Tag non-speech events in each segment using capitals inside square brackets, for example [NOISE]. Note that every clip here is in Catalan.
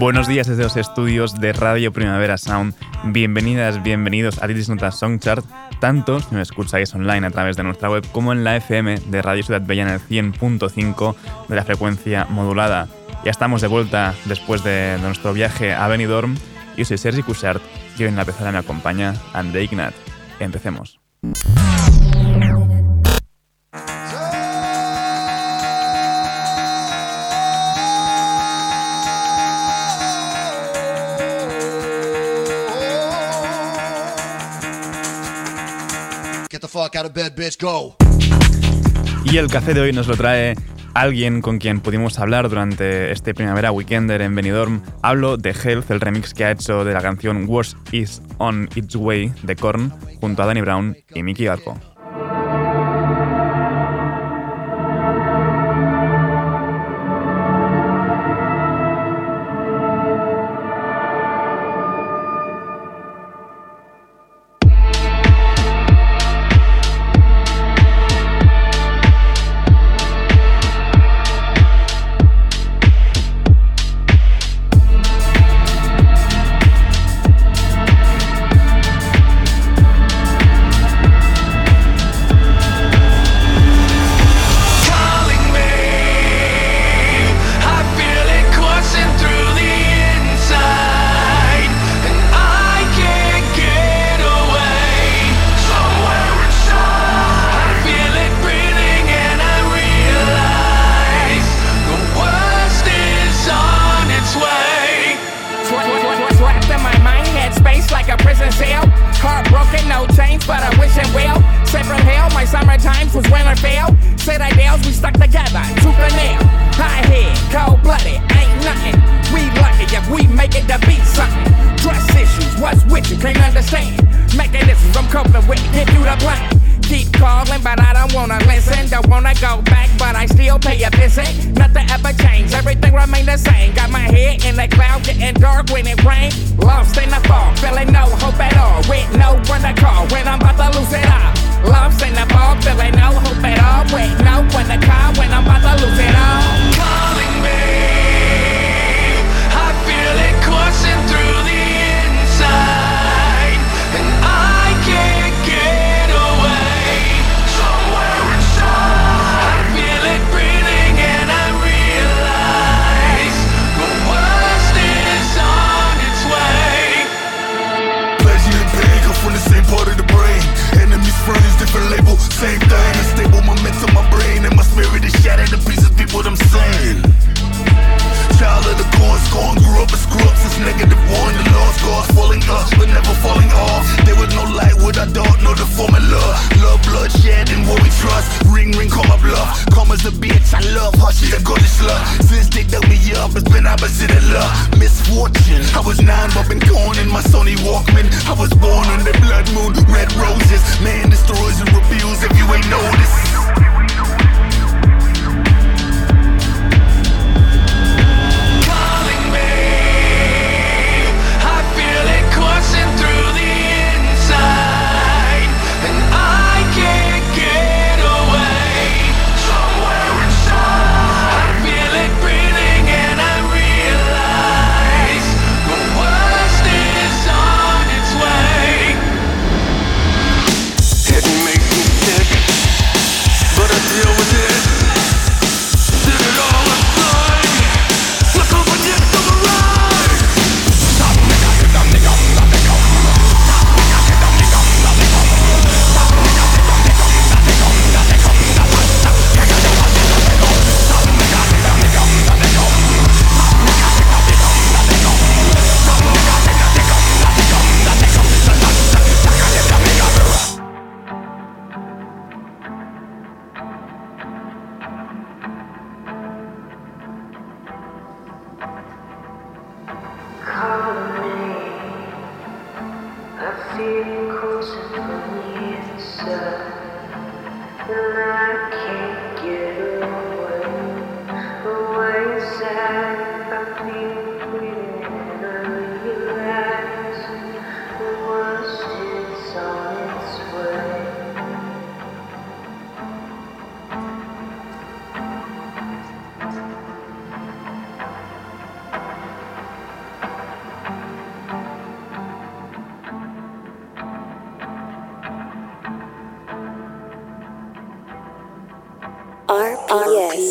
Buenos días desde los estudios de Radio Primavera Sound. Bienvenidas, bienvenidos a This Notas Song Chart, tanto si nos escucháis online a través de nuestra web como en la FM de Radio Ciudad Bella en el 100.5 de la frecuencia modulada. Ya estamos de vuelta después de, nuestro viaje a Benidorm. Yo soy Sergi Cushart y hoy en la pezada me acompaña André Ignat. Empecemos. Y el café de hoy nos lo trae alguien con quien pudimos hablar durante este primavera weekender en Benidorm. Hablo de Health, el remix que ha hecho de la canción Worst Is On Its Way de Korn junto a Danny Brown y Mickey Garco. a misfortune. I was nine, but been gone in my Sony Walkman. I was born under blood moon, red roses. Man, destroyed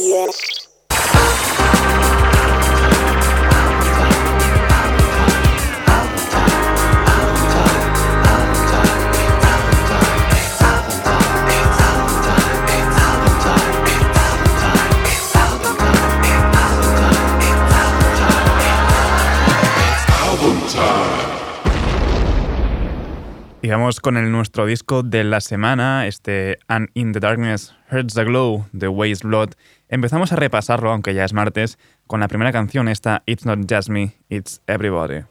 yes. Con el nuestro disco de la semana, este And in the Darkness Hurts the Glow de Waste Blood. Empezamos a repasarlo, aunque ya es martes, con la primera canción, esta It's Not Just Me, It's Everybody.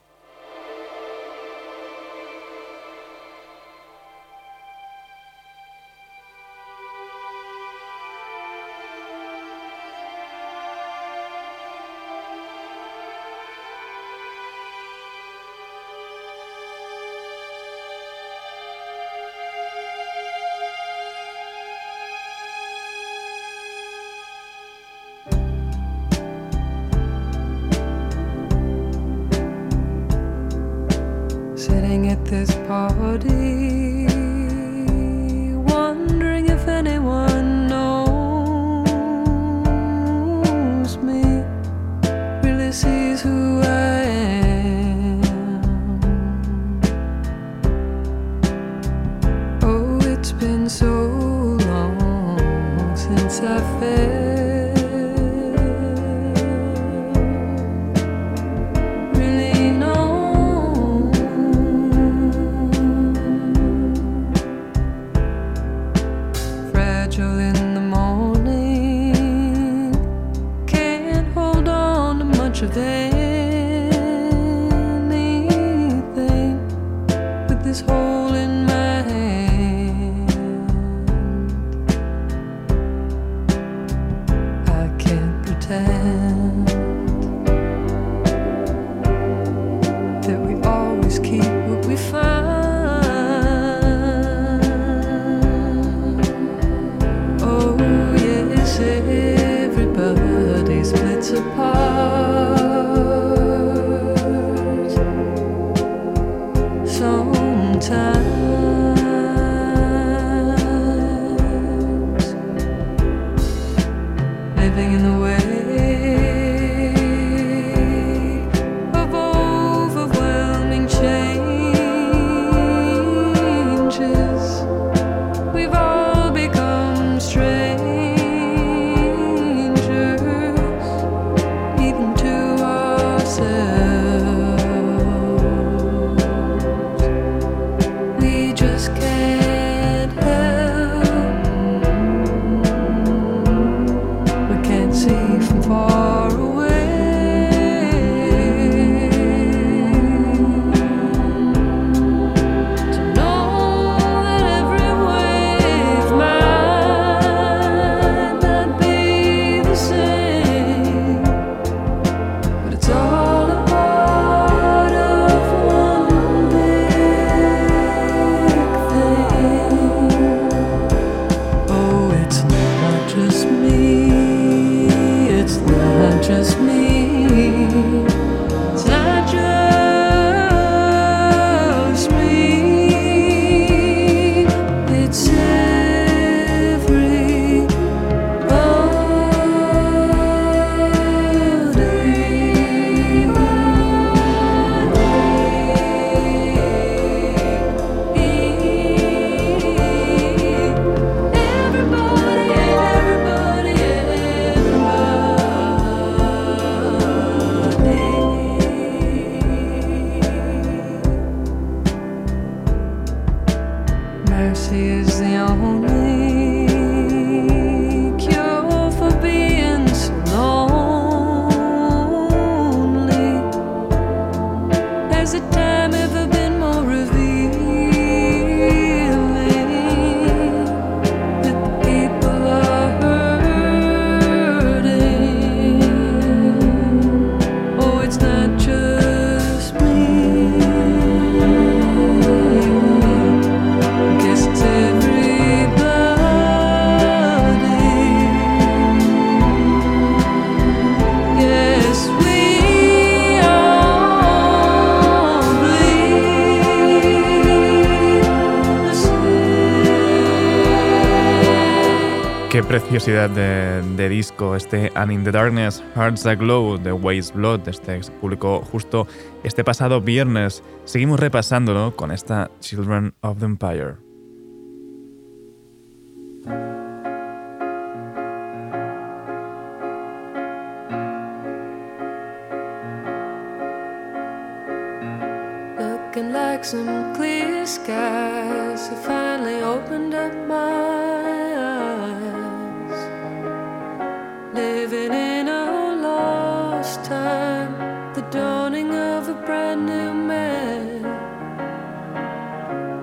preciosidad de, de, disco, este And in the Darkness, Hearts Aglow de Waste Blood, este publicó justo este pasado viernes. Seguimos repasándolo con esta Children of the Empire.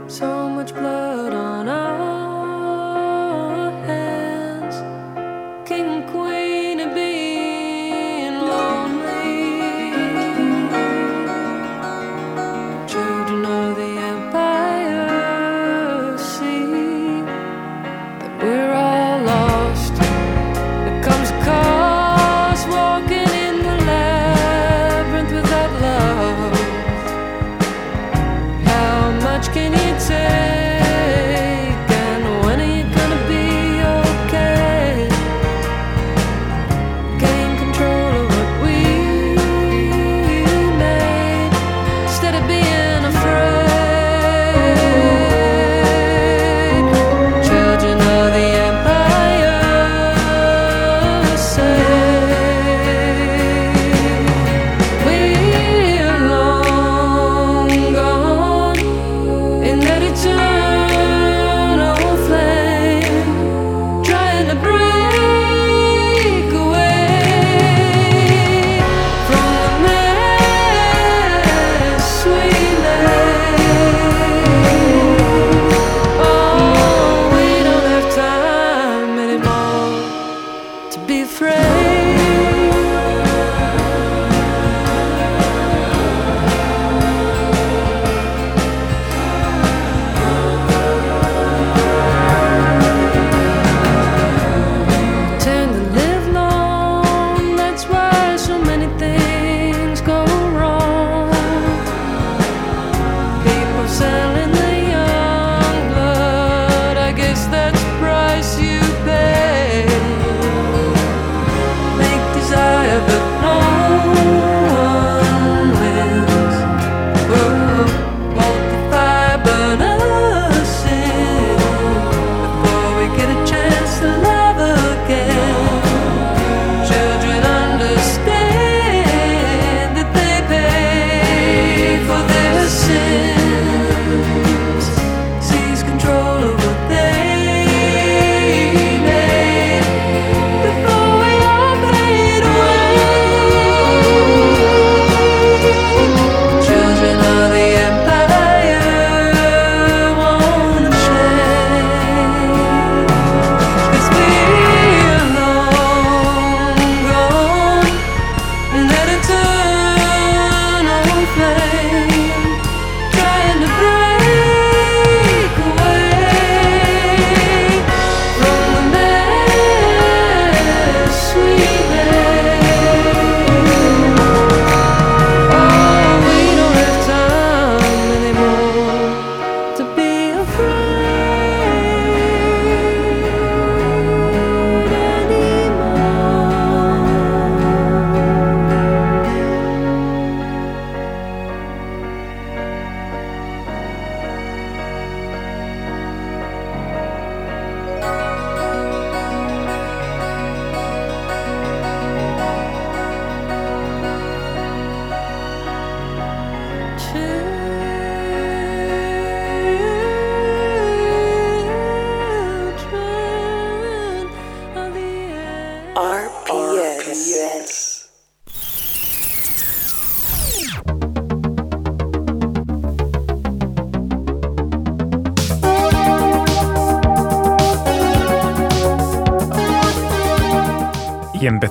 So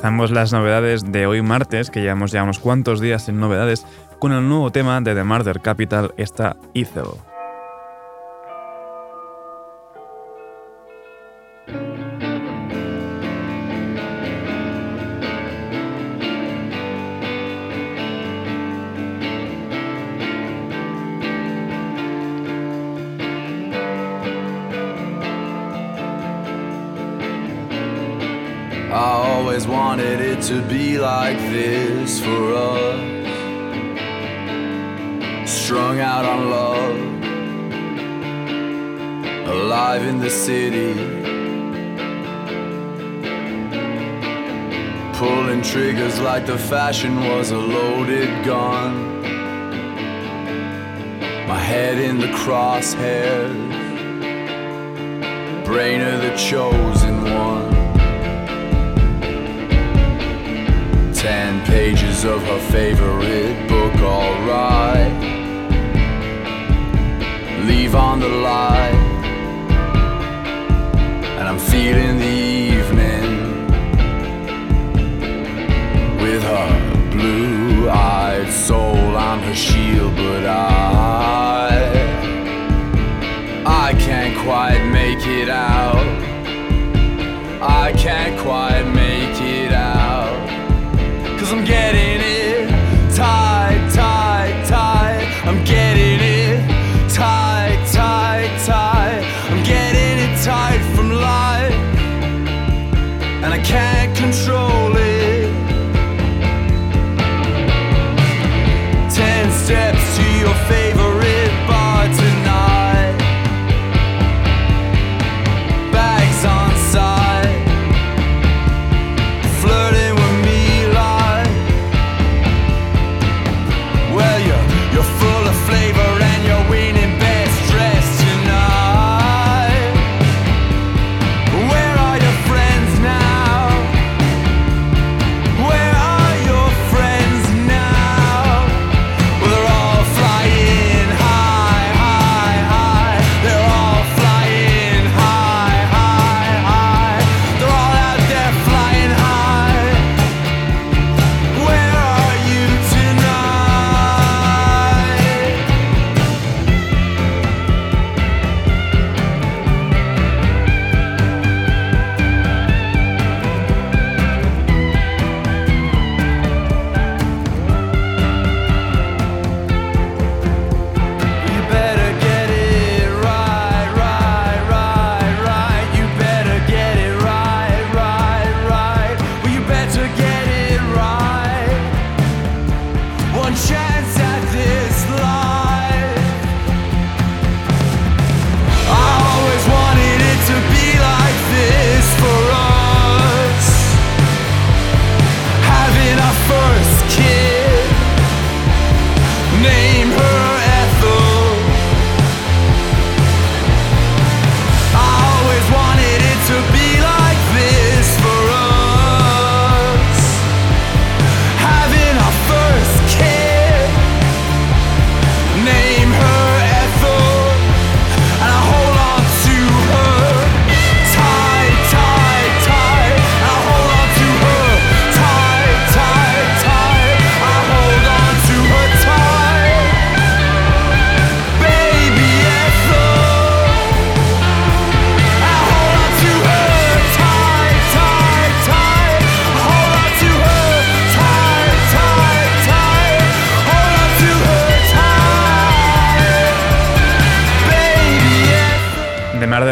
Empezamos las novedades de hoy martes, que llevamos ya unos cuantos días sin novedades, con el nuevo tema de The Murder Capital, esta Ethel. Wanted it to be like this for us. Strung out on love, alive in the city. Pulling triggers like the fashion was a loaded gun. My head in the crosshairs, brain of the chosen one. Ten pages of her favorite book, alright. Leave on the light, and I'm feeling the evening with her blue eyed soul. I'm her shield, but I. I can't quite make it out. I can't quite get it.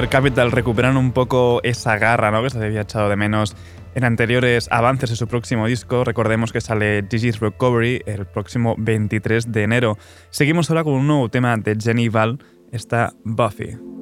Capital recuperan un poco esa garra ¿no? que se había echado de menos en anteriores avances de su próximo disco. Recordemos que sale Gigi's Recovery el próximo 23 de enero. Seguimos ahora con un nuevo tema de Jenny Val, está Buffy.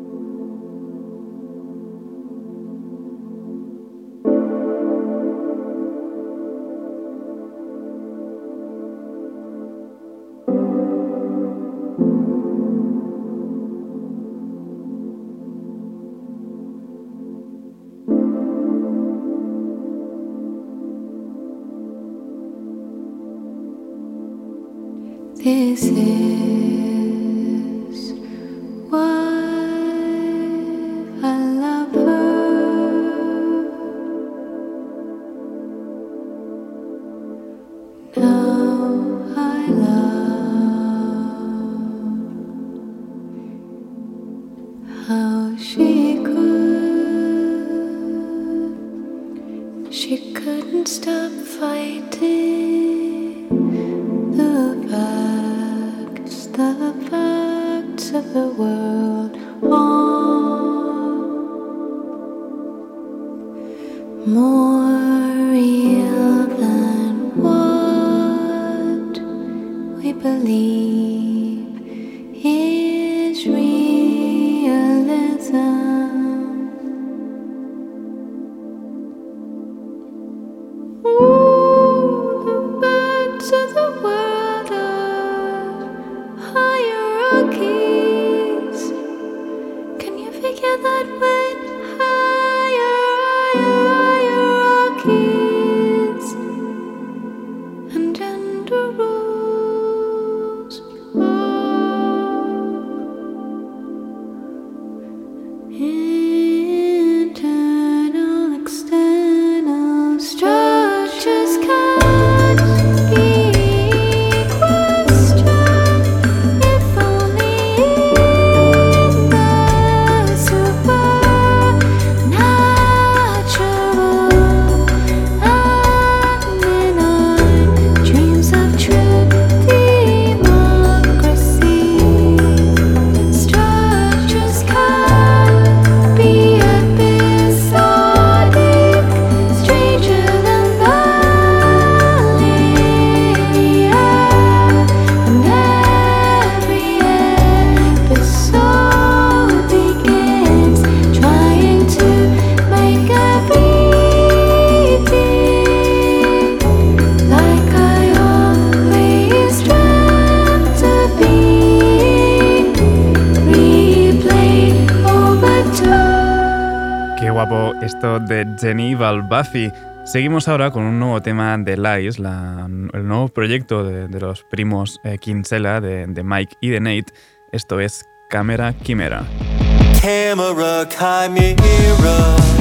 Jenny Buffy. Seguimos ahora con un nuevo tema de Lies, el nuevo proyecto de, los primos eh, Kinsella, de, de Mike y de Nate. Esto es Cámara Quimera. Camera chimera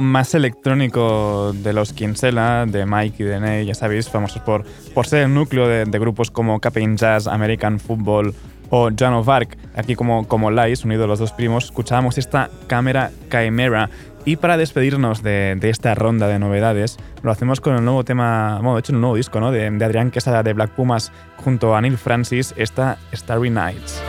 más electrónico de los Kinsella, de Mike y de Nate, ya sabéis, famosos por, por ser el núcleo de, de grupos como Captain Jazz, American Football o Joan of Arc. Aquí como, como Lies, unidos los dos primos, escuchábamos esta cámara Chimera. Y para despedirnos de, de esta ronda de novedades, lo hacemos con el nuevo tema, bueno, de hecho, el nuevo disco, ¿no? De, de Adrián Quesada de Black Pumas junto a Neil Francis, esta Starry Nights.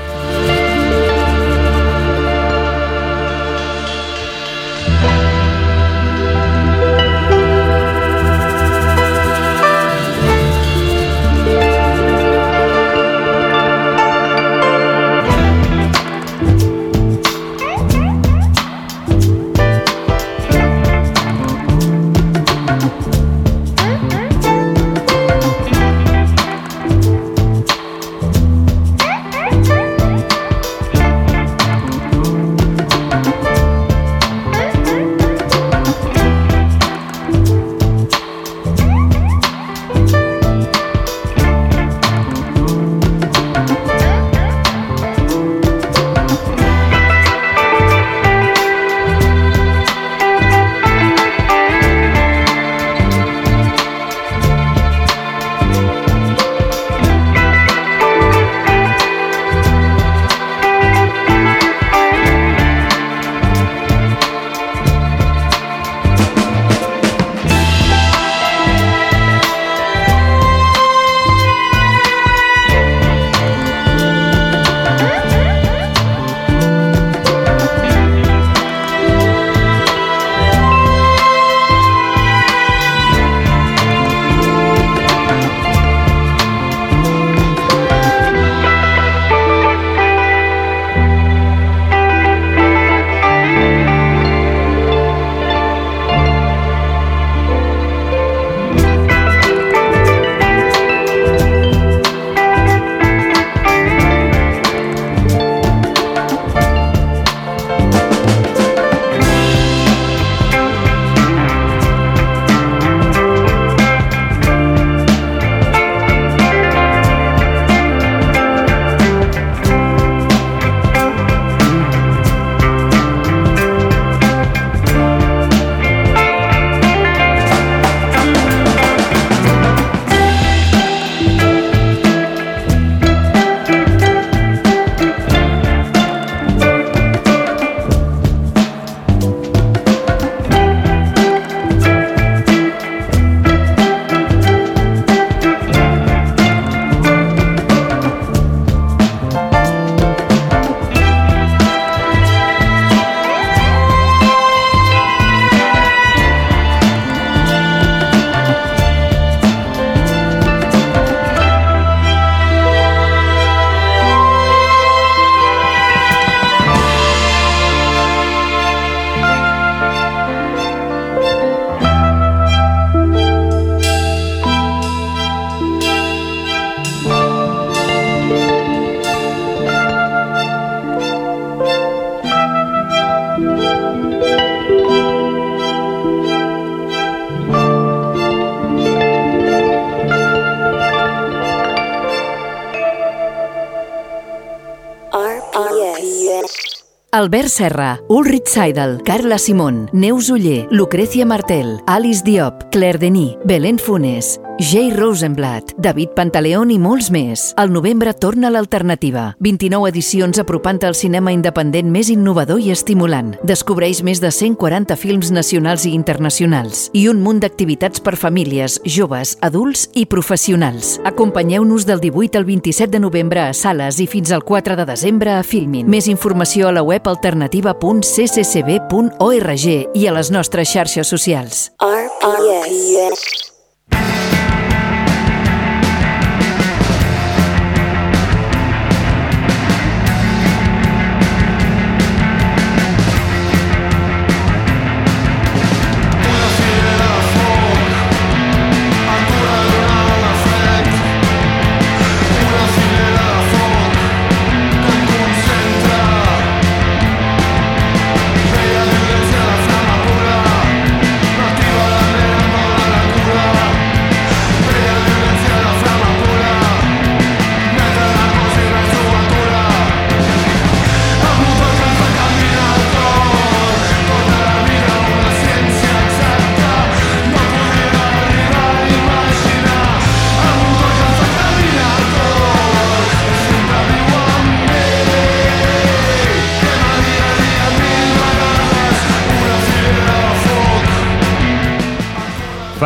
Albert Serra, Ulrich Seidel, Carla Simón, Neus Uller, Lucrecia Martel, Alice Diop, Claire Denis, Belén Funes, Jay Rosenblatt, David Pantaleón i molts més. Al novembre torna l'alternativa. 29 edicions apropant al cinema independent més innovador i estimulant. Descobreix més de 140 films nacionals i internacionals i un munt d'activitats per famílies, joves, adults i professionals. Acompanyeu-nos del 18 al 27 de novembre a sales i fins al 4 de desembre a Filmin. Més informació a la web alternativa.cccb.org i a les nostres xarxes socials. RPS.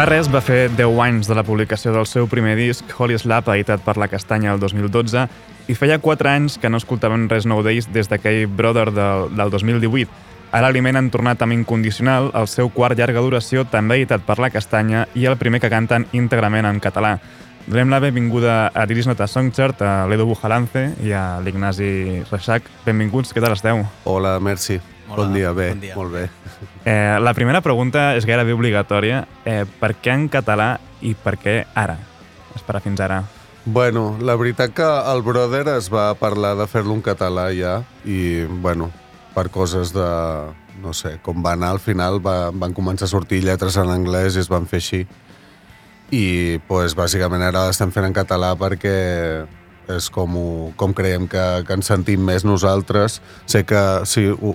Fa res va fer 10 anys de la publicació del seu primer disc, Holy Slap, editat per La Castanya el 2012, i feia 4 anys que no escoltaven res nou d'ells des d'aquell Brother del, del 2018. Ara l'Aliment han tornat amb Incondicional, el seu quart llarga duració, també editat per La Castanya, i el primer que canten íntegrament en català. Donem la benvinguda a Diris Nota Songchart, a l'Edu Bujalance i a l'Ignasi Reixac. Benvinguts, què tal esteu? Hola, merci. Hola, bon dia, bé, bon dia. molt bé. Eh, la primera pregunta és gairebé obligatòria. Eh, per què en català i per què ara? Esperar fins ara. Bueno, la veritat que el Brother es va parlar de fer-lo en català ja i, bueno, per coses de... no sé, com va anar al final va, van començar a sortir lletres en anglès i es van fer així. I, pues, bàsicament ara l'estem fent en català perquè és com, ho, com creiem que, que ens sentim més nosaltres. Sé que sí, ho,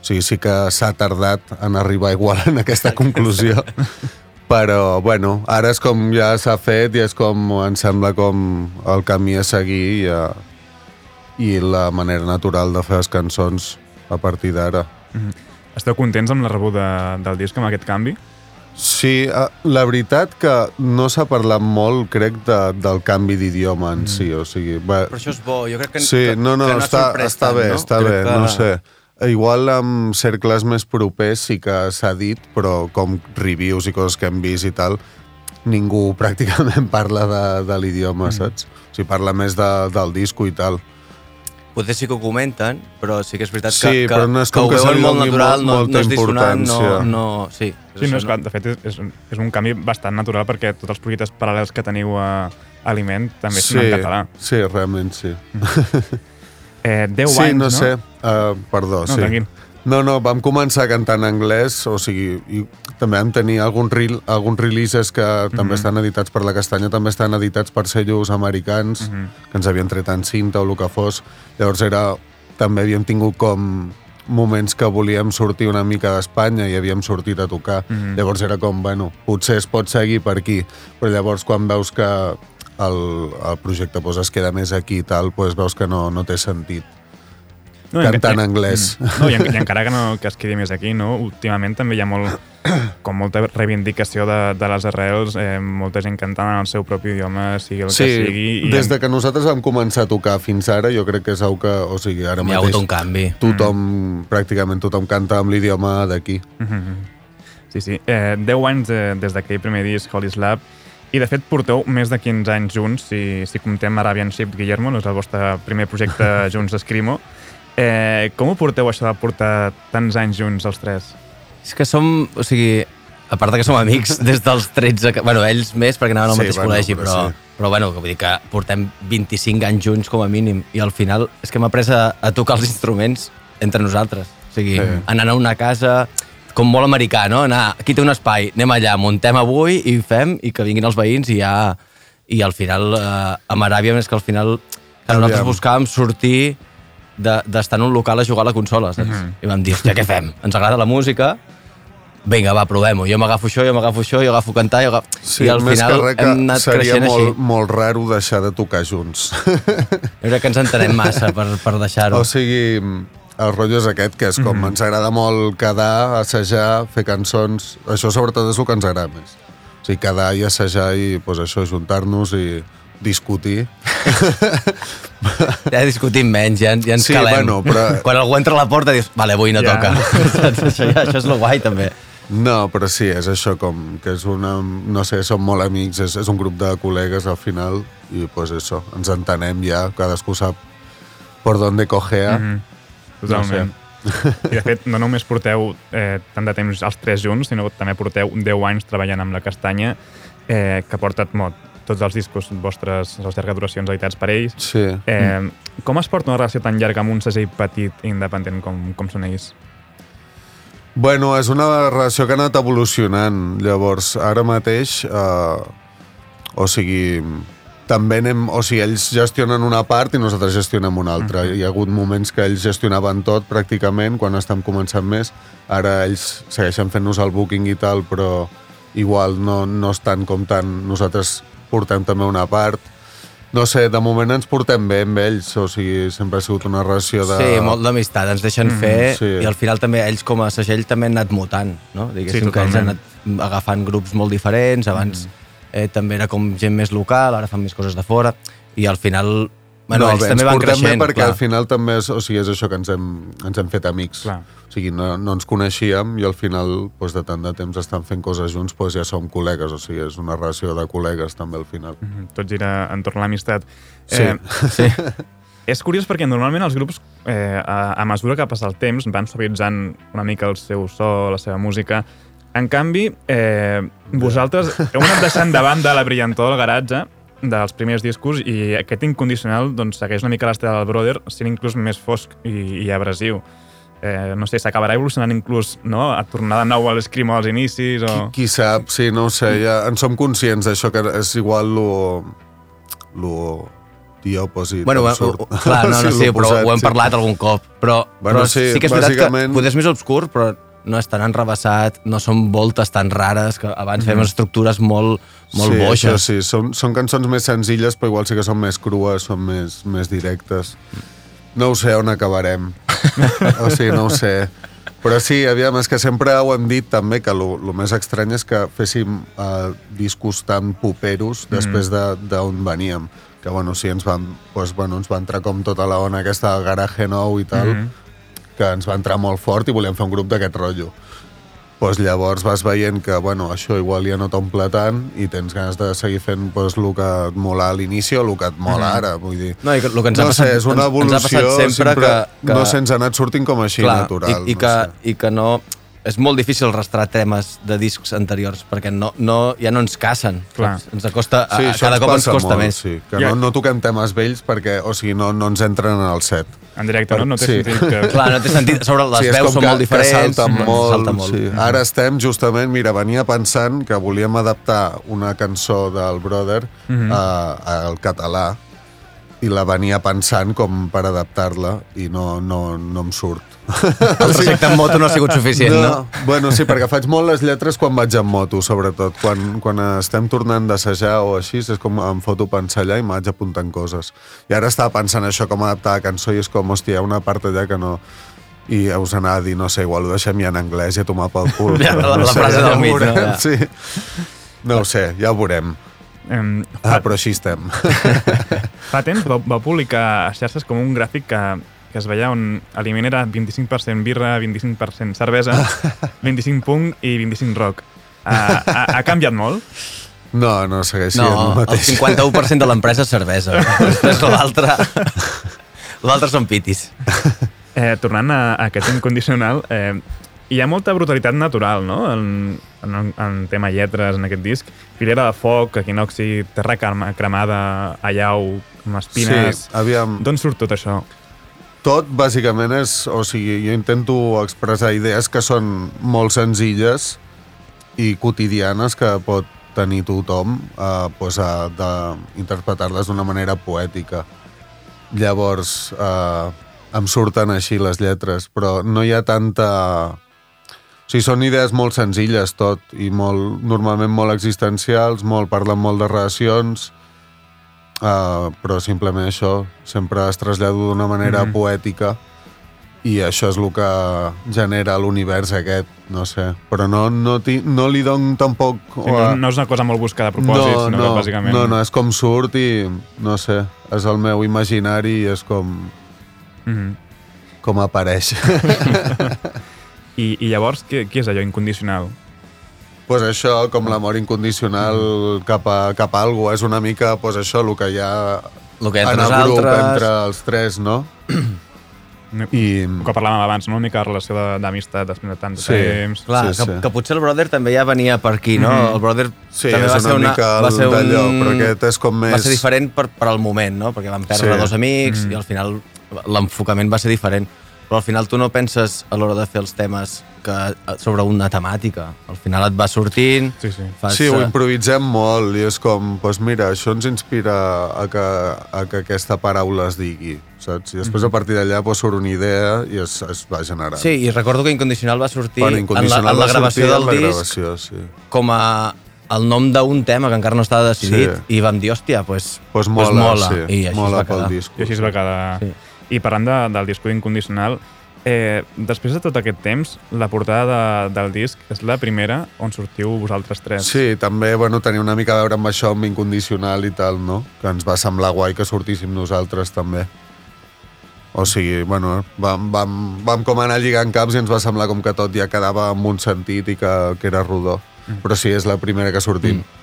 o sigui, sí que s'ha tardat en arribar igual en aquesta conclusió, però, bueno, ara és com ja s'ha fet i és com, em sembla com el camí a seguir i, a, i la manera natural de fer les cançons a partir d'ara. Esteu contents amb la rebuda del disc, amb aquest canvi? Sí, eh, la veritat que no s'ha parlat molt, crec, de, del canvi d'idioma en si, o sigui... Va, Però això és bo, jo crec que... Sí, que, no, no, que ha està, sorprès està bé, no? està Crec bé, que- no sé. Igual amb cercles més propers sí que s'ha dit, però com reviews i coses que hem vist i tal, ningú [LAUGHS] pràcticament parla de, de l'idioma, mm. saps? O sigui, parla més de, del disco i tal. Potser sí que ho comenten, però sí que és veritat Sí, que, que, però no és que com ho que se veuen molt natural, molt- no, no és dissonant, no, no... Sí, Sí, no, és clar, de fet, és, és, un- és un canvi bastant natural perquè tots els projectes paral·lels que teniu a Aliment també són en català. Sí, realment sí. [LAUGHS] Eh, 10 sí, anys, no, no? sé. Uh, perdó, No, sí. tranquil. No, no, vam començar a cantar en anglès, o sigui, i també vam tenir algun reel, alguns releases que Mhm. també estan editats per la Castanya, també estan editats per sellos americans, Mhm. que ens havien tret en cinta o el que fos. Llavors era... També havíem tingut com moments que volíem sortir una mica d'Espanya i havíem sortit a tocar. Mhm. Llavors era com, bueno, potser es pot seguir per aquí, però llavors quan veus que el, el projecte pues, es queda més aquí i tal, pues, veus que no, no té sentit. No, cantar en anglès. Mm. No, i, en, i encara que, no, que es quedi més aquí, no? últimament també hi ha molt, com molta reivindicació de, de les arrels, eh, molta gent cantant en el seu propi idioma, sigui el Sí, que sigui. des de que nosaltres vam començar a tocar fins ara, jo crec que és algo que, o sigui, ara Hi ha mateix... hagut un canvi. Tothom, pràcticament tothom canta amb l'idioma d'aquí. Mhm. Sí, sí. Eh, 10 anys eh, des d'aquell primer disc, Holy Slap, i de fet porteu més de 15 anys junts, si, si comptem Arabian Ship Guillermo, no és el vostre primer projecte [LAUGHS] junts d'Escrimo. Eh, com ho porteu això de portar tants anys junts els tres? És que som, o sigui, a part de que som amics [LAUGHS] des dels 13... Que, bueno, ells més perquè anaven al Sí, mateix bueno, col·legi, però però, sí. però bueno, que vull dir que portem 25 anys junts com a mínim i al final és que hem après a, a tocar els instruments entre nosaltres. O sigui, sí. anant a una casa com molt americà, no? Anar, aquí té un espai, anem allà, muntem avui i fem, i que vinguin els veïns i ja... I al final, eh, amb Aràbia, és que al final que nosaltres buscàvem sortir de- d'estar en un local a jugar a la consola, saps? Mhm. I vam dir, hòstia, què fem? Ens agrada la música, vinga, va, provem-ho. Jo m'agafo això, jo m'agafo això, jo agafo cantar, jo agafo... Sí, I al més final que hem anat seria creixent molt, així. molt raro deixar de tocar junts. Jo crec que ens entenem massa per, per deixar-ho. o sigui, el rotllo és aquest, que és com Mhm. ens agrada molt quedar, assajar, fer cançons... Això sobretot és el que ens agrada més. O sigui, quedar i assajar i pues, això, juntar-nos i discutir. [LAUGHS] Ja discutim menys, ja, ja ens Sí, calem. bueno, però- [LAUGHS] Quan algú entra a la porta dius, vale, avui no Ja. toca. [LAUGHS] Això, ja, això és lo guai, també. No, però sí, és això com que és una... No sé, som molt amics, és, és un grup de col·legues al final i pues això, ens entenem ja, cadascú sap por dónde cogea. Mhm. Totalment. I [LAUGHS] de fet, no només porteu eh, tant de temps els tres junts, sinó que també porteu 10 anys treballant amb la Castanya, eh, que ha portat molt, tots els discos vostres, les llargues duracions editats per ells. Sí. Eh, com es porta una relació tan llarga amb un segell petit i independent com, com són ells? Bueno, és una relació que ha anat evolucionant. Llavors, ara mateix, eh, o sigui, també anem... O sigui, ells gestionen una part i nosaltres gestionem una altra. Hi ha hagut moments que ells gestionaven tot, pràcticament, quan estem començant més. Ara ells segueixen fent-nos el booking i tal, però igual no, no estan com tant... Nosaltres portem també una part. No sé, de moment ens portem bé amb ells, o sigui, sempre ha sigut una relació de... Sí, molt d'amistat, ens deixen Mhm, fer sí. i al final també ells com a segell també han anat mutant, no? Diguéssim Sí, que ells han anat agafant grups molt diferents, abans eh, també era com gent més local, ara fan més coses de fora i al final, bueno, no, ells bé, també ens van portem creixent, bé perquè clar. al final també és, o sigui, és això que ens hem, ens hem fet amics. Clar. O sigui, no, no ens coneixíem i al final, doncs, de tant de temps estan fent coses junts, doncs ja som col·legues, o sigui, és una relació de col·legues també al final. Mhm, Tot gira entorn a l'amistat. Sí. [LAUGHS] sí. És curiós perquè normalment els grups, eh, a, a mesura que passa el temps, van suavitzant una mica el seu so, la seva música. En canvi, eh, vosaltres heu anat deixant de banda la brillantor del garatge dels primers discos i aquest incondicional doncs, segueix una mica l'estel del Brother, sent inclús més fosc i, i abrasiu. Eh, no sé, s'acabarà evolucionant inclús no? a tornar de nou a l'escrimo als inicis o... Qui, qui sap, sí, no ho sé, ja en som conscients d'això, que és igual lo, lo the opposite. Bueno, ho, clar, no, no, [LAUGHS] sí, però l'oposat, ho hem sí. parlat algun cop. Però, Bueno, però sí, sí que és veritat bàsicament- que potser és més obscur, però no és tan enrebaçat, no són voltes tan rares, que abans fèiem estructures molt, molt sí, boixes. Això sí, són, són cançons més senzilles, però igual sí que són més crues, són més, més directes. No ho sé on acabarem. o sigui, no ho sé. Però sí, aviam, és que sempre ho hem dit també, que el més estrany és que féssim uh, discos tan poperos després de- d'on veníem. Que, bueno, sí, ens van, doncs, bueno, ens va entrar com tota la ona aquesta del garaje nou i tal, Mhm. Que ens va entrar molt fort i volíem fer un grup d'aquest rotllo. Pues llavors vas veient que bueno, això igual ja no t'omple tant i tens ganes de seguir fent pues, el que et mola a l'inici o el que et mola ara. Vull dir, No, i que, el que ens no ha passat, sé, és una ens, ens ha evolució passat sempre, que, que... no se'ns ha anat sortint com així natural. I, i, no que, sé. I que no... És molt difícil rastrar temes de discs anteriors, perquè no, no, ja no ens casen. Clar. saps? Ens acosta, a, Sí, a, cada cop ens costa molt, més. Sí, que Ja. no, no toquem temes vells perquè, o sigui, no, no ens entren en el set. En directe, no? No té Sí. sentit que... [LAUGHS] Clar, no té sentit. Sobre les és veus són que, molt diferents. Que salten mm, molt, salta molt. Sí. Ara estem justament, mira, venia pensant que volíem adaptar una cançó del Brother Mhm. a, al català i la venia pensant com per adaptar-la i no, no, no em surt. [LAUGHS] El trajecte en moto no ha sigut suficient, no? Bueno, sí, perquè faig molt les lletres quan vaig en moto, sobretot. Quan, quan estem tornant d'assajar o així, és com em foto pensar allà i m'haig apuntant coses. I ara estava pensant això, com adaptar la cançó, i és com, hòstia, hi ha una part allà que no... I us anava a dir, no sé, igual ho deixem ja en anglès i a tomar pel cul. Ja, la- no la sé, frase ja del mig, no? Ja. Sí. No ho sé, ja ho veurem. Eh, Ah, però així estem. [LAUGHS] Fa temps va, va publicar a xarxes com un gràfic que, que es veia on l'aliment era 25% birra, 25% cervesa, [LAUGHS] 25 punk i 25 rock. Ha, ha, ha canviat molt? No, no segueix sent No, el el mateix. 51% de l'empresa és cervesa. Després l'altre... [LAUGHS] L'altre són pitis. Eh, tornant a, a aquest incondicional, eh, hi ha molta brutalitat natural, no?, en, en, en tema lletres, en aquest disc. Filera de foc, equinoxi, terra crema- cremada, allau, amb espines... Sí, aviam... D'on surt tot això? tot bàsicament és, o sigui, jo intento expressar idees que són molt senzilles i quotidianes que pot tenir tothom eh, pues, a, d'interpretar-les d'una manera poètica. Llavors, eh, em surten així les lletres, però no hi ha tanta... O sigui, són idees molt senzilles tot, i molt, normalment molt existencials, molt, parlen molt de relacions, uh, però simplement això, sempre es trasllado d'una manera Mhm. poètica, i això és el que genera l'univers aquest, no sé. Però no, no, ti, no li dono tampoc... Sí, no, no és una cosa molt buscada a propòsit, no, sinó no, que bàsicament... no, no, és com surt i, no sé, és el meu imaginari i és com, Mhm. com apareix. [LAUGHS] I, I llavors, què, què és allò incondicional? pues això, com l'amor incondicional cap a, cap a algú, és una mica pues això, el que hi ha El que hi ha en entre el grup, nosaltres. entre els tres, no? I... Que parlàvem abans, no? Una mica de relació de- d'amistat després de tant de Sí. temps. Clar, Sí, que, sí. que potser el Brother també ja venia per aquí, no? Mhm. El Brother Sí, també va ser una, mica va el ser d'allò, un... però aquest és com Va més- ser diferent per, per al moment, no? Perquè vam perdre Sí. dos amics Mhm. i al final l'enfocament va ser diferent. Però al final tu no penses a l'hora de fer els temes que sobre una temàtica. Al final et va sortint... Sí, sí. Fas, Sí, ho eh, improvisem molt i és com, doncs mira, això ens inspira a que, a que aquesta paraula es digui, saps? I després a partir d'allà doncs, surt una idea i es, es va generant. Sí, i recordo que Incondicional va sortir Bueno, en, la, Incondicional en la va gravació del la disc gravació, sí. com a el nom d'un tema que encara no estava decidit Sí. i vam dir, hòstia, pues, Pues pues mola, mola. sí, I així mola es va quedar. disc. I així es va quedar... Sí. I parlant de, del disco incondicional, eh, després de tot aquest temps, la portada de, del disc és la primera on sortiu vosaltres tres. Sí, també bueno, tenia una mica a veure amb això, amb incondicional i tal, no? Que ens va semblar guai que sortíssim nosaltres també. O sigui, bueno, vam, vam, vam com anar lligant caps i ens va semblar com que tot ja quedava amb un sentit i que, que era rodó. Però sí, és la primera que sortim. Mm.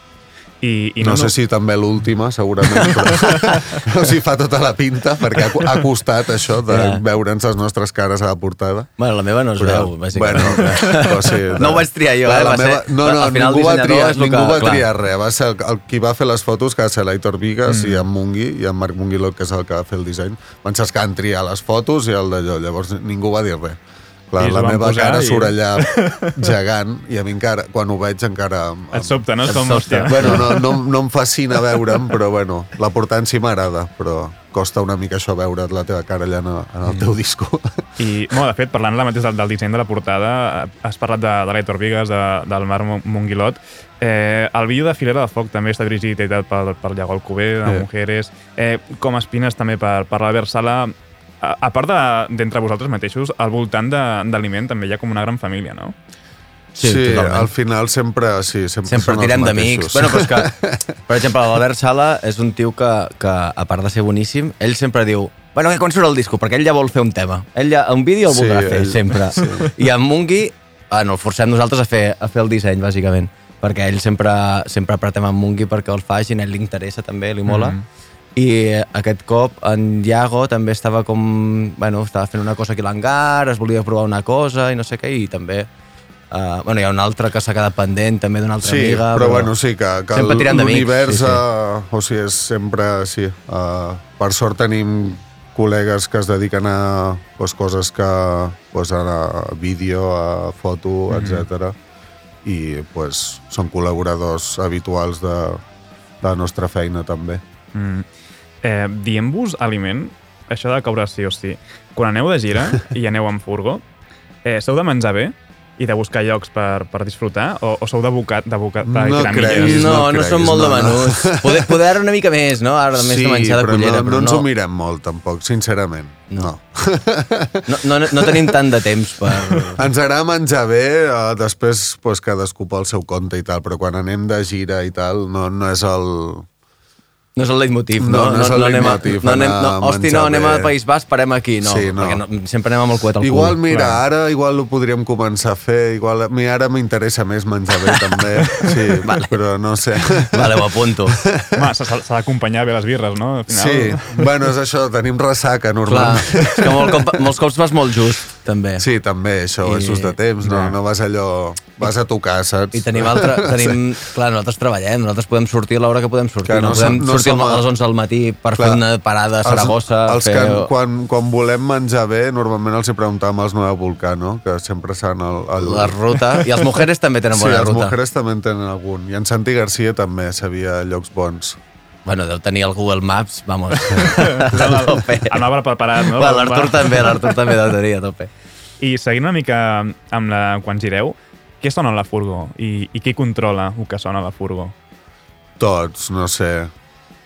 I, i no, sé si també l'última, segurament, però [LAUGHS] o sigui, fa tota la pinta, perquè ha, ha costat això de Ja. veure'ns les nostres cares a la portada. Bueno, la meva no es veu, bàsicament. Bueno, o sigui, [LAUGHS] No ho vaig triar jo, la, eh, la va meva, ser- no, no, al final ningú va triar, lo ningú que- va clar. triar res. Va ser el, el, qui va fer les fotos, que va ser l'Aitor Vigues mm. i en Mungui, i en Marc Munguilot, que és el que va fer el disseny. Van ser els que van triar les fotos i el d'allò. Llavors ningú va dir res. Clar, la meva cara i- surt allà [LAUGHS] gegant i a mi encara, quan ho veig encara... em- Et sobta, no? Et com, sobta. Bueno, no, no, no em fascina veure'm, però bueno, la si m'agrada, però costa una mica això veure't la teva cara allà en, en el teu disco. I, bueno, de fet, parlant ara mateix del, del disseny de la portada, has parlat de, de l'Aitor Vigues, de, del Mon- Monguilot. Eh, el vídeo de Filera de Foc també està dirigit i editat per, per Llago Alcover, de Sí. Mujeres. Eh, com espines també per, per l'Albert Sala. A, a part de- d'entre vosaltres mateixos, al voltant de- d'aliment també hi ha com una gran família, no? Sí, sí totalment. al final sempre, sí, sempre, Sempre tirem d'amics. Bueno, però és que, [LAUGHS] per exemple, l'Albert Sala és un tio que, que, a part de ser boníssim, ell sempre diu bueno, que quan surt el disco, perquè ell ja vol fer un tema. Ell ja, un vídeo el Sí, voldrà fer, ell- sempre. sí. I en Mungui, bueno, el forcem nosaltres a fer, a fer el disseny, bàsicament. Perquè ell sempre, sempre apretem en Mungui perquè el facin, a ell li interessa també, li mola. Mhm. I eh, aquest cop en Iago també estava com... Bueno, estava fent una cosa aquí a l'hangar, es volia provar una cosa i no sé què, i també... Uh, bueno, hi ha un altre que s'ha quedat pendent també d'una altra Sí, amiga. però, bueno, sí, que, que sempre tirant d'amics, l'univers, sí, sí. eh, o sigui, és sempre, sí, uh, per sort tenim col·legues que es dediquen a pues, coses que, pues, a vídeo, a foto, mm -hmm. etc. I pues, són col·laboradors habituals de, de la nostra feina, també. Mm. Eh, Diem-vos aliment, això de caure sí o sí. Quan aneu de gira [LAUGHS] i aneu en furgo, eh, sou de menjar bé i de buscar llocs per, per disfrutar o, o sou de bocat, de bocat de No creguis, No, no, creguis, som molt de no, no. menús. [LAUGHS] Poder, poder ara una mica més, no? Ara més de menjar de però cullera, no, però no ens no, ho mirem molt, tampoc, sincerament. No. [LAUGHS] no, no, no tenim tant de temps per... Ens agrada menjar bé, eh, després pues, cadascú pel seu compte i tal, però quan anem de gira i tal, no, no és el... No és el leitmotiv, No, no? no és el anem a- leitmotiv, No, anem, no, hosti, no, anem bé. al País Basc, parem aquí, no. Sí, no. Perquè no, sempre anem amb el coet al Igual, cul. mira, clar. ara igual ho podríem començar a fer, igual, a mi ara m'interessa més menjar bé, també, [LAUGHS] sí, Vale. però no sé. Vale, ho apunto. [LAUGHS] Home, s'ha d'acompanyar bé les birres, no? Al final. Sí, bueno, és això, tenim ressaca Clar, normalment. és que molt, cop, molts cops vas molt just, també. Sí, també, això, I- és just de temps, no, Ja. no vas allò... Vas a tocar, saps? I tenim altre... Tenim, [LAUGHS] clar, nosaltres treballem, nosaltres podem sortir a l'hora que podem sortir. Que no no, no sortir som a- a les 11 del matí per Clar, fer una parada a Saragossa. Els, els fer... que, quan, quan volem menjar bé, normalment els hi preguntàvem als Nueva Volcano, que sempre s'han el, el... La ruta. I els mujeres també tenen Sí, bona els ruta. mujeres també en tenen algun. I en Santi Garcia també sabia llocs bons. Bueno, deu tenir el Google Maps, vamos, El, [LAUGHS] a tope. preparat, no? Bueno, L'Artur també, l'Artur també deu tenir a tope. I seguint una mica amb la, quan gireu, què sona a la furgo? I, I qui controla el que sona a la furgo? Tots, no sé.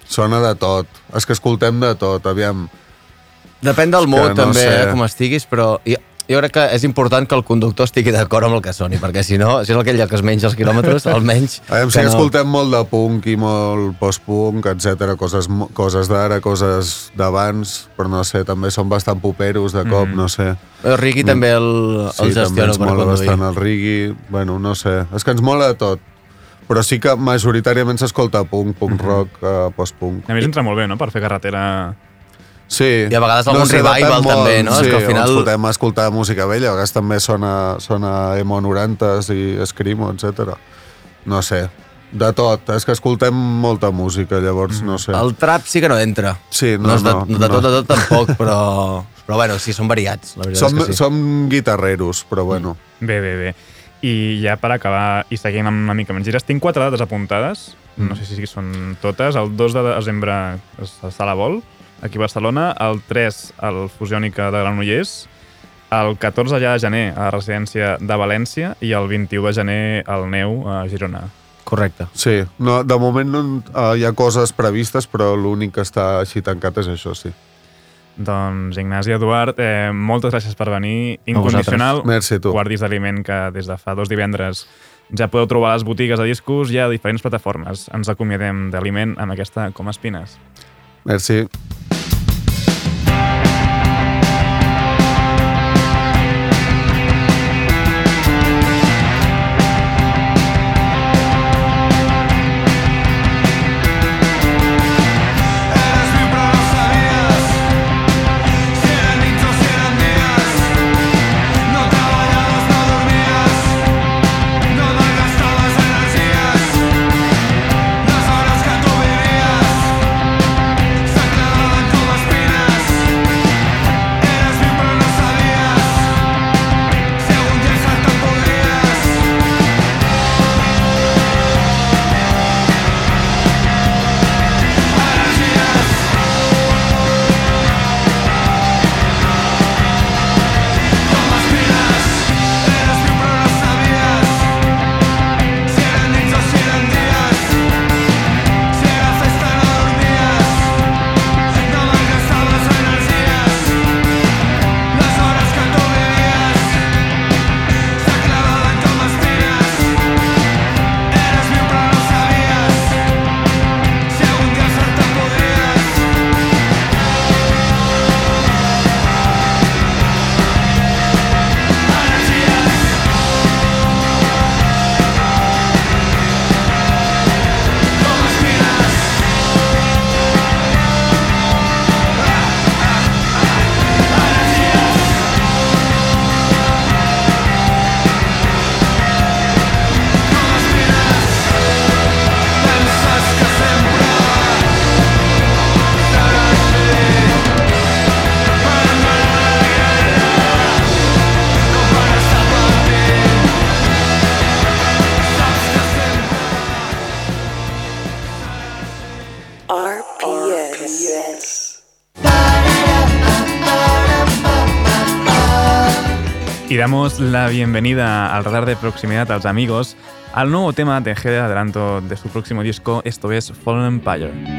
Sona de tot. És que escoltem de tot, aviam. Depèn del mood, no també, sé. eh, com estiguis, però jo, jo crec que és important que el conductor estigui d'acord amb el que soni, perquè si no, si és aquell que es menja els quilòmetres, [LAUGHS] almenys... Aviam, sí que no- escoltem molt de punk i molt post-punk, etc. Coses, coses d'ara, coses d'abans, però no sé, també són bastant poperos de cop, Mhm. no sé. El Ricky també el, el Sí, també gestiona ens per mola conduir. bastant el reggae. Bueno, no sé. És que ens mola de tot. Però sí que majoritàriament s'escolta punk, punk rock, uh, post-punk. A més entra molt bé, no?, per fer carretera... Sí. I a vegades algun sé, revival depèn també, no? És Sí, que al final- ens fotem a escoltar música vella, a vegades també sona, sona emo 90s i Screamo, etc. No sé, de tot. És que escoltem molta música, llavors no sé. El trap sí que no entra. Sí, no, no és de, no, de tot, no. de tot tampoc, però, però bueno, sí, són variats. La veritat Som, és que sí. som guitarreros, però bueno. Bé, bé, bé. I ja per acabar i seguint amb una mica més gires, tinc quatre dates apuntades, no sé si són totes. El 2 de desembre es està a la Vol, aquí a Barcelona, el 3 al Fusiònica de Granollers, el 14 ja de gener a la residència de València i el 21 de gener al Neu a Girona. Correcte. Sí, no, de moment no, uh, hi ha coses previstes, però l'únic que està així tancat és això, sí. Doncs, Ignasi Eduard, eh, moltes gràcies per venir. Incondicional, Merci tu. guardis d'aliment que des de fa dos divendres ja podeu trobar les botigues de discos i a diferents plataformes. Ens acomiadem d'aliment amb aquesta Com Espines. Merci. Damos la bienvenida al radar de proximidad a los amigos al nuevo tema de G de adelanto de su próximo disco, esto es Fallen Empire.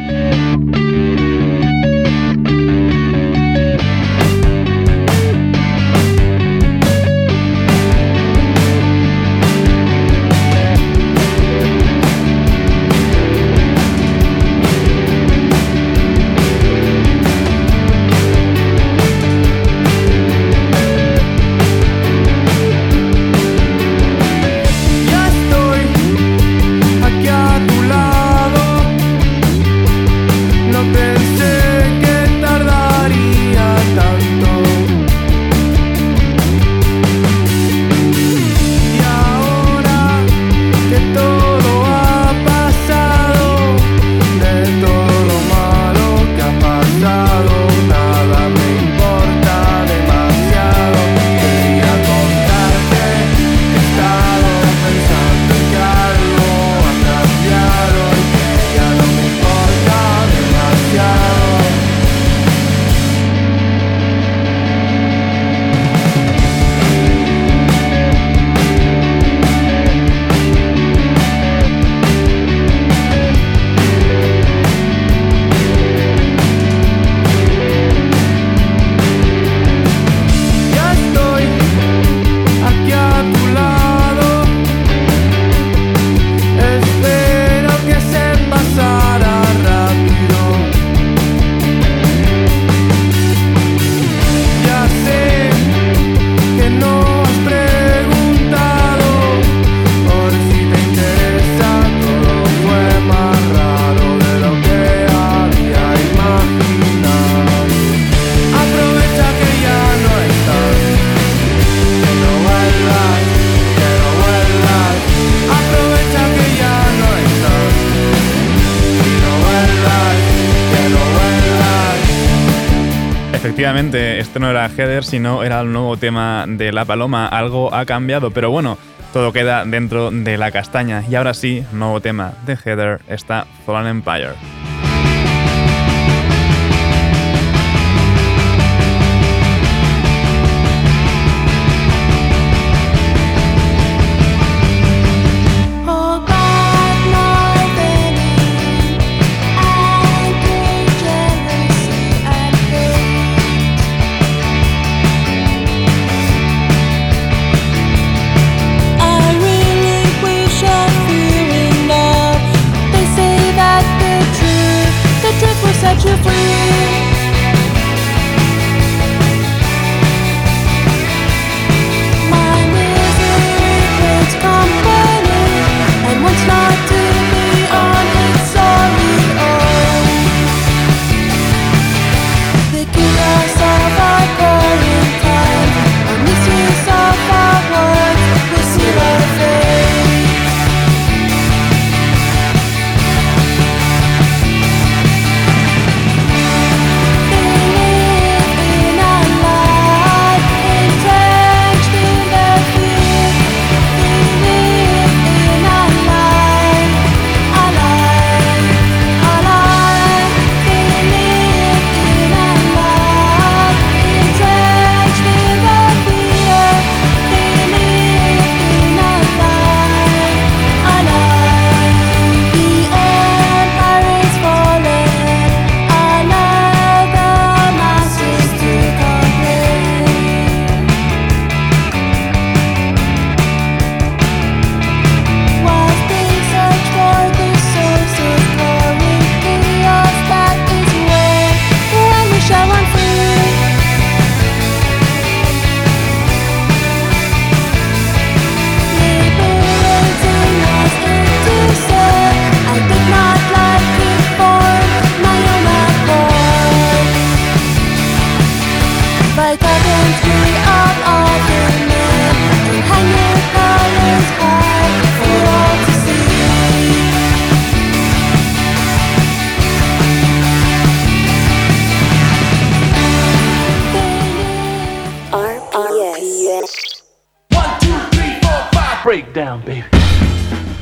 Tema de La Paloma. Algo ha cambiado, pero bueno, todo queda dentro de la castaña. Y ahora sí, nuevo tema de Heather está Fallen Empire.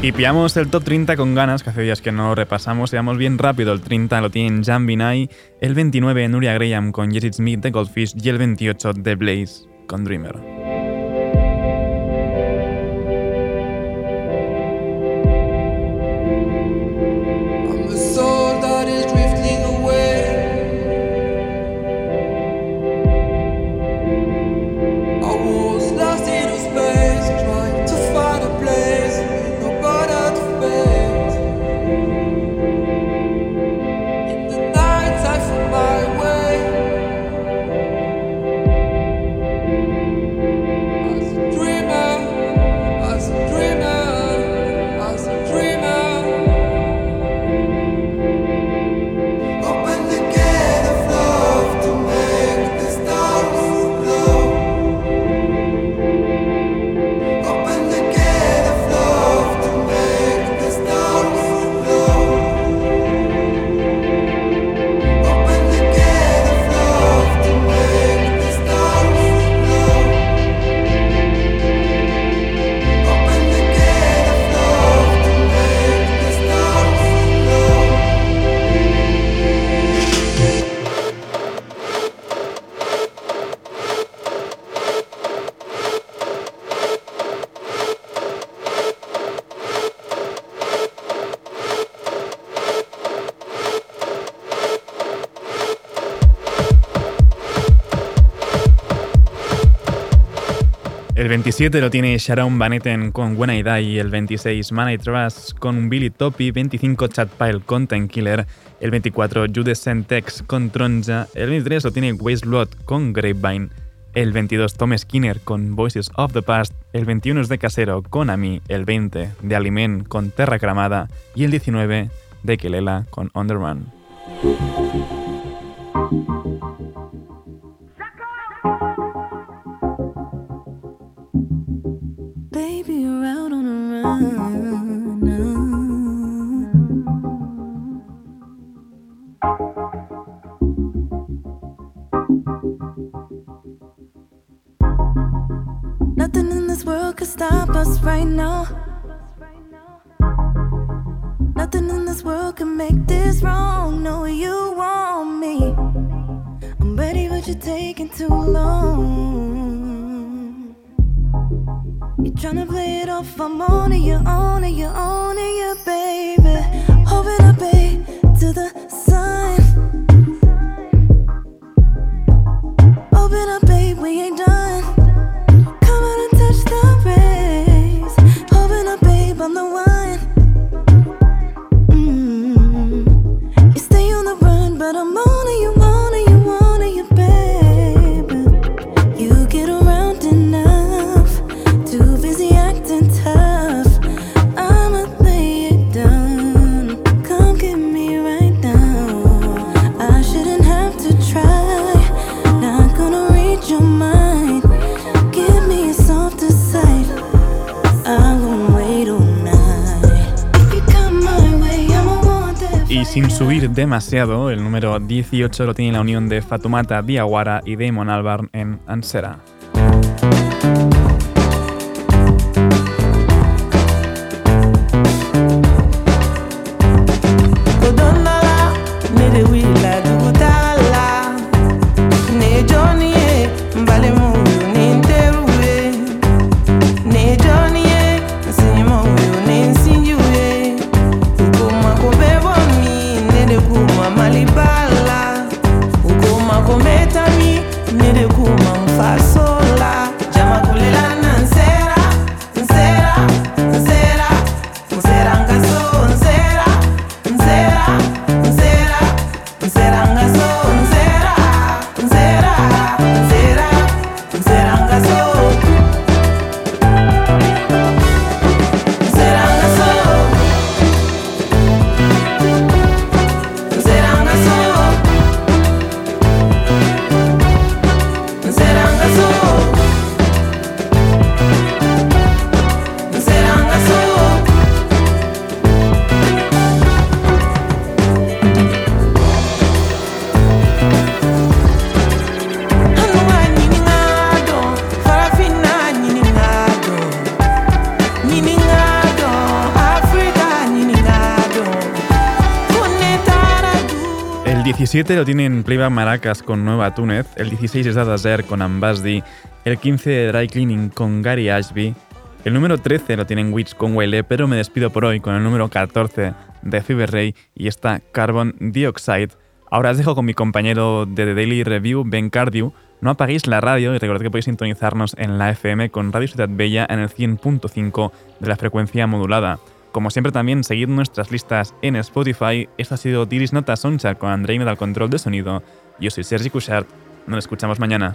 Y pillamos el top 30 con ganas, que hace días que no repasamos. Llevamos bien rápido. El 30 lo tienen Jan Binay, el 29 Nuria Graham con Jessie Smith de Goldfish y el 28 The Blaze con Dreamer. El 27 lo tiene Sharon Van Etten con When I el 26 Man I con Billy Toppy, 25 Chad Pile con Time Killer, el 24 Judas Sentex con Tronja, el 23 lo tiene Waste Lot con Grapevine, el 22 Tom Skinner con Voices of the Past, el 21 es de Casero con Ami, el 20 de Aliment con Terra Cramada y el 19 de Kelela con On world could stop us right now. Nothing in this world can make this wrong. No, you want me. I'm ready, but you're taking too long. You're tryna play it off. I'm on it, you're on it, you're on it, yeah, baby. Hoping I pay to the sun. Open up, babe, we ain't done. Sin subir demasiado, el número 18 lo tiene la unión de Fatumata Diawara y Damon Albarn en Ansera. 17 lo tienen Playback Maracas con Nueva Túnez, el 16 es Dada Zer con Ambasdi, el 15 de Dry Cleaning con Gary Ashby, el número 13 lo tienen Witch con Wele, pero me despido por hoy con el número 14 de Fever Ray y esta Carbon Dioxide. Ahora os dejo con mi compañero de The Daily Review, Ben Cardew. No apaguéis la radio y recordad que podéis sintonizarnos en la FM con Radio Ciudad Bella en el 100.5 de la frecuencia modulada. Como siempre también seguid nuestras listas en Spotify. Esto ha sido Diris Nota Sonchar con Andreina al control de sonido. Yo soy Sergi Cushart. Nos escuchamos mañana.